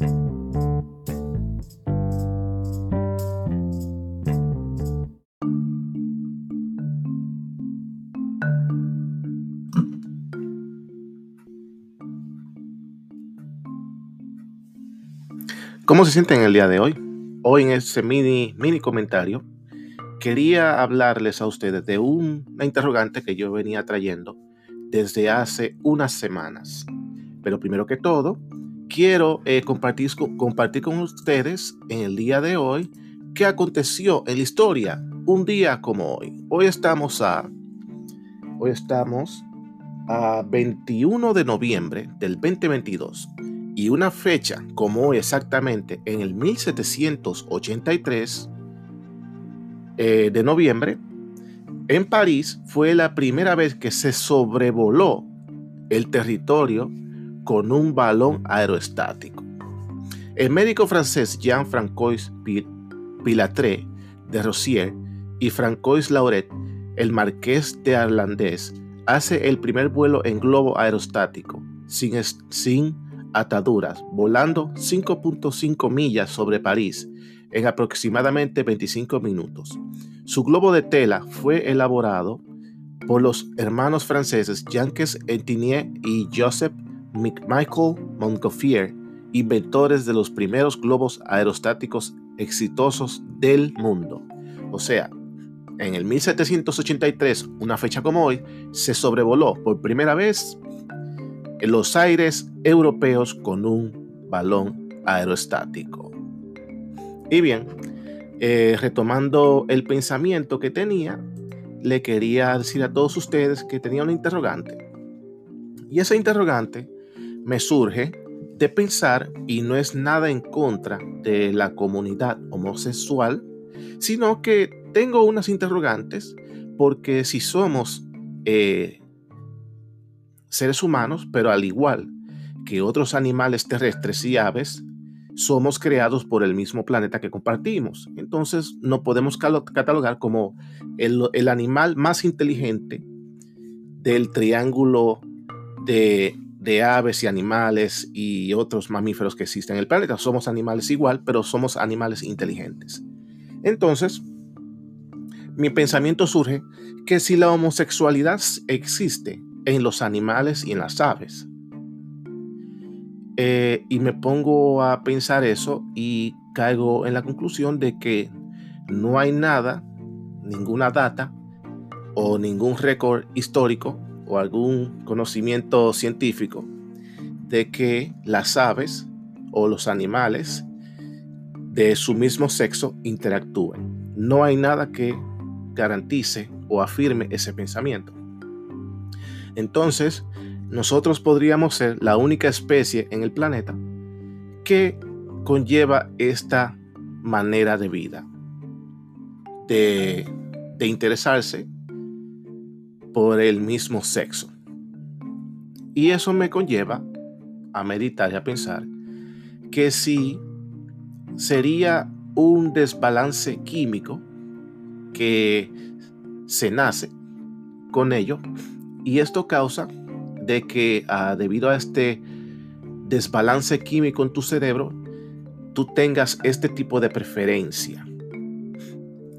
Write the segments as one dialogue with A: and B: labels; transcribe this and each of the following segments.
A: ¿Cómo se sienten el día de hoy? Hoy en este mini, mini comentario quería hablarles a ustedes de una interrogante que yo venía trayendo desde hace unas semanas. Pero primero que todo, quiero eh, compartir, con ustedes en el día de hoy qué aconteció en la historia un día como hoy. Hoy estamos a hoy estamos a 21 de noviembre del 2022 y una fecha como hoy exactamente en el 1783 eh, de noviembre, en París fue la primera vez que se sobrevoló el territorio con un balón aerostático. El médico francés Jean-Francois Pilatré de Rossier y Francois Lauret, el marqués de Arlandés, hace el primer vuelo en globo aerostático sin, sin ataduras, volando 5.5 millas sobre París en aproximadamente 25 minutos. Su globo de tela fue elaborado por los hermanos franceses Jean-Jacques Etinier y Joseph Michael Montgolfier, inventores de los primeros globos aerostáticos exitosos del mundo. O sea, en el 1783, una fecha como hoy, se sobrevoló por primera vez en los aires europeos con un balón aerostático. Y bien, eh, retomando el pensamiento que tenía, le quería decir a todos ustedes que tenía una interrogante. Y esa interrogante me surge de pensar, y no es nada en contra de la comunidad homosexual, sino que tengo unas interrogantes porque si somos eh, seres humanos, pero al igual que otros animales terrestres y aves, somos creados por el mismo planeta que compartimos. Entonces, no podemos catalogar como el, animal más inteligente del triángulo de, de, aves y animales y otros mamíferos que existen en el planeta. Somos animales igual, pero somos animales inteligentes. Entonces, mi pensamiento surge que si la homosexualidad existe en los animales y en las aves. Eh, y me pongo a pensar eso y caigo en la conclusión de que no hay nada, ninguna data o ningún récord histórico o algún conocimiento científico de que las aves o los animales de su mismo sexo interactúen. No hay nada que garantice o afirme ese pensamiento. Entonces, nosotros podríamos ser la única especie en el planeta que conlleva esta manera de vida, de, interesarse por el mismo sexo. Y eso me conlleva a meditar y a pensar que si sería un desbalance químico que se nace con ello y esto causa de que ah, debido a este desbalance químico en tu cerebro, tú tengas este tipo de preferencia.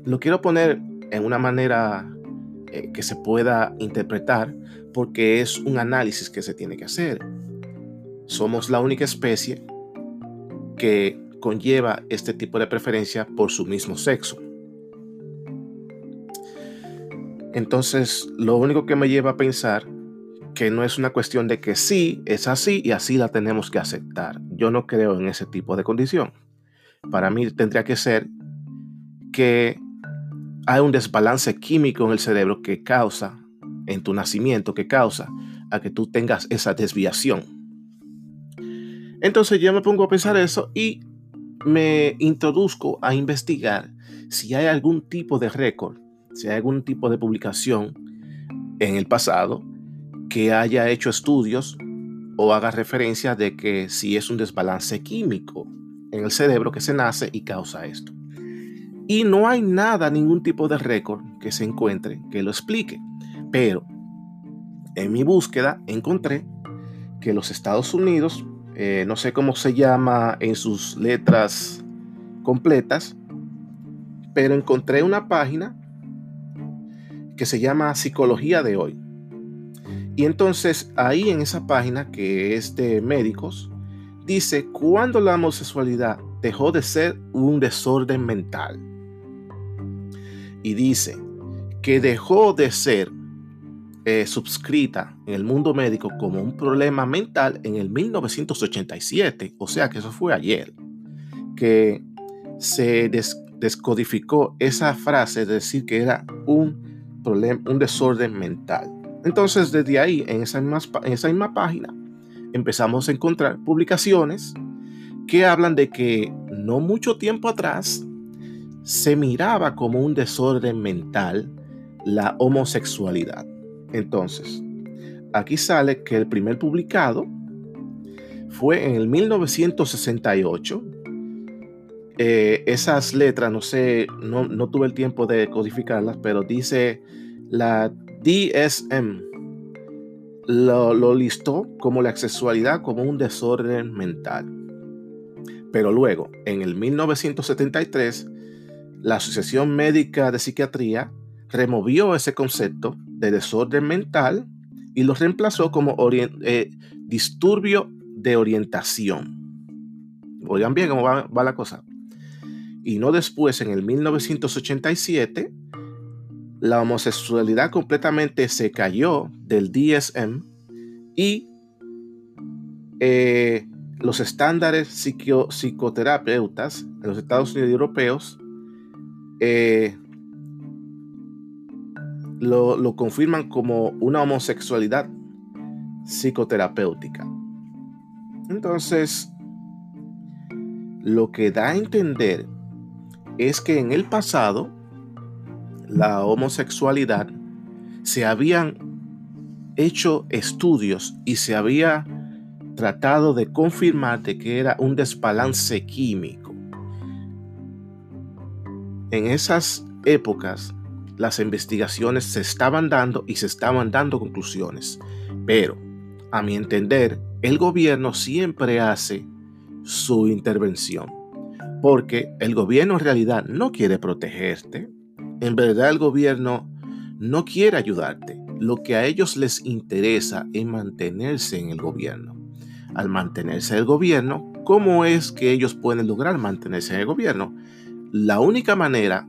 A: Lo quiero poner en una manera eh, que se pueda interpretar porque es un análisis que se tiene que hacer. Somos la única especie que conlleva este tipo de preferencia por su mismo sexo. Entonces, lo único que me lleva a pensar que no es una cuestión de que sí, es así y así la tenemos que aceptar. Yo no creo en ese tipo de condición. Para mí tendría que ser que hay un desbalance químico en el cerebro que causa, en tu nacimiento, que causa a que tú tengas esa desviación. Entonces yo me pongo a pensar eso y me introduzco a investigar si hay algún tipo de récord si hay algún tipo de publicación en el pasado que haya hecho estudios o haga referencia de que si es un desbalance químico en el cerebro que se nace y causa esto. Y no hay nada, ningún tipo de récord que se encuentre que lo explique. Pero en mi búsqueda encontré que los Estados Unidos eh, no sé cómo se llama en sus letras completas, pero encontré una página que se llama Psicología de hoy. Y entonces ahí en esa página que es de médicos, dice cuando la homosexualidad dejó de ser un desorden mental. Y dice que dejó de ser eh, subscrita en el mundo médico como un problema mental en el 1987, o sea que eso fue ayer, que se descodificó esa frase de decir que era un problema, un desorden mental. Entonces desde ahí, en esa en esa misma página, empezamos a encontrar publicaciones que hablan de que no mucho tiempo atrás se miraba como un desorden mental la homosexualidad. Entonces, aquí sale que el primer publicado fue en el 1968. Eh, esas letras, no sé, no, no tuve el tiempo de codificarlas, pero dice la DSM, lo, listó como la sexualidad como un desorden mental. Pero luego, en el 1973, la Asociación Médica de Psiquiatría removió ese concepto de desorden mental y lo reemplazó como eh, disturbio de orientación. Oigan bien cómo va, la cosa. Y no después, en el 1987, la homosexualidad completamente se cayó del DSM y eh, los estándares psicoterapeutas en los Estados Unidos europeos eh, lo, lo confirman como una homosexualidad psicoterapéutica. Entonces, lo que da a entender es que en el pasado la homosexualidad, se habían hecho estudios y se había tratado de confirmar de que era un desbalance químico. En esas épocas, las investigaciones se estaban dando y se estaban dando conclusiones, pero a mi entender, el gobierno siempre hace su intervención, porque el gobierno en realidad no quiere protegerte, en verdad el gobierno no quiere ayudarte. Lo que a ellos les interesa es mantenerse en el gobierno. Al mantenerse en el gobierno, ¿cómo es que ellos pueden lograr mantenerse en el gobierno? La única manera,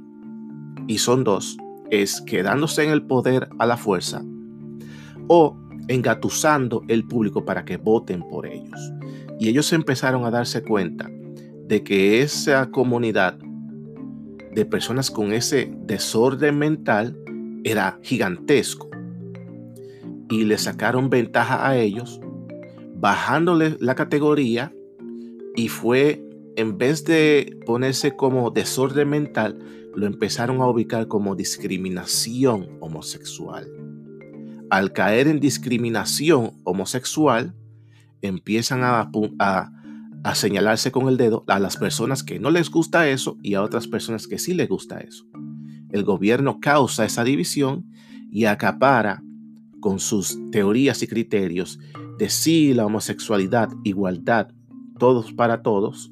A: y son dos, es quedándose en el poder a la fuerza o engatusando el público para que voten por ellos. Y ellos empezaron a darse cuenta de que esa comunidad de personas con ese desorden mental era gigantesco. Y le sacaron ventaja a ellos, bajándole la categoría y fue, en vez de ponerse como desorden mental, lo empezaron a ubicar como discriminación homosexual. Al caer en discriminación homosexual, empiezan a, señalarse con el dedo a las personas que no les gusta eso y a otras personas que sí les gusta eso. El gobierno causa esa división y acapara con sus teorías y criterios de sí la homosexualidad, igualdad, todos para todos.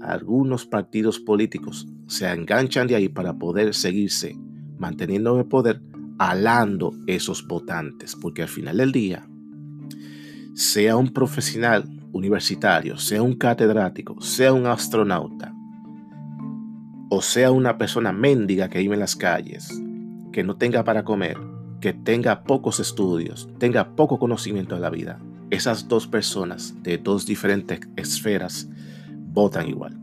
A: Algunos partidos políticos se enganchan de ahí para poder seguirse manteniendo en el poder, alando esos votantes, porque al final del día, sea un profesional universitario, sea un catedrático, sea un astronauta, o sea una persona mendiga que vive en las calles, que no tenga para comer, que tenga pocos estudios, tenga poco conocimiento de la vida, esas dos personas de dos diferentes esferas votan igual.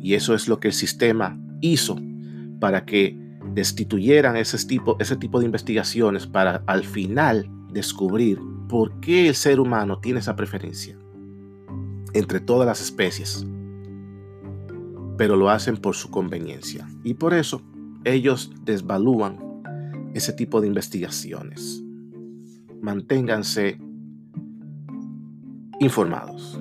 A: Y eso es lo que el sistema hizo para que destituyeran ese tipo, ese tipo de investigaciones para al final descubrir por qué el ser humano tiene esa preferencia entre todas las especies, pero lo hacen por su conveniencia. Y por eso ellos desvalúan ese tipo de investigaciones. Manténganse informados.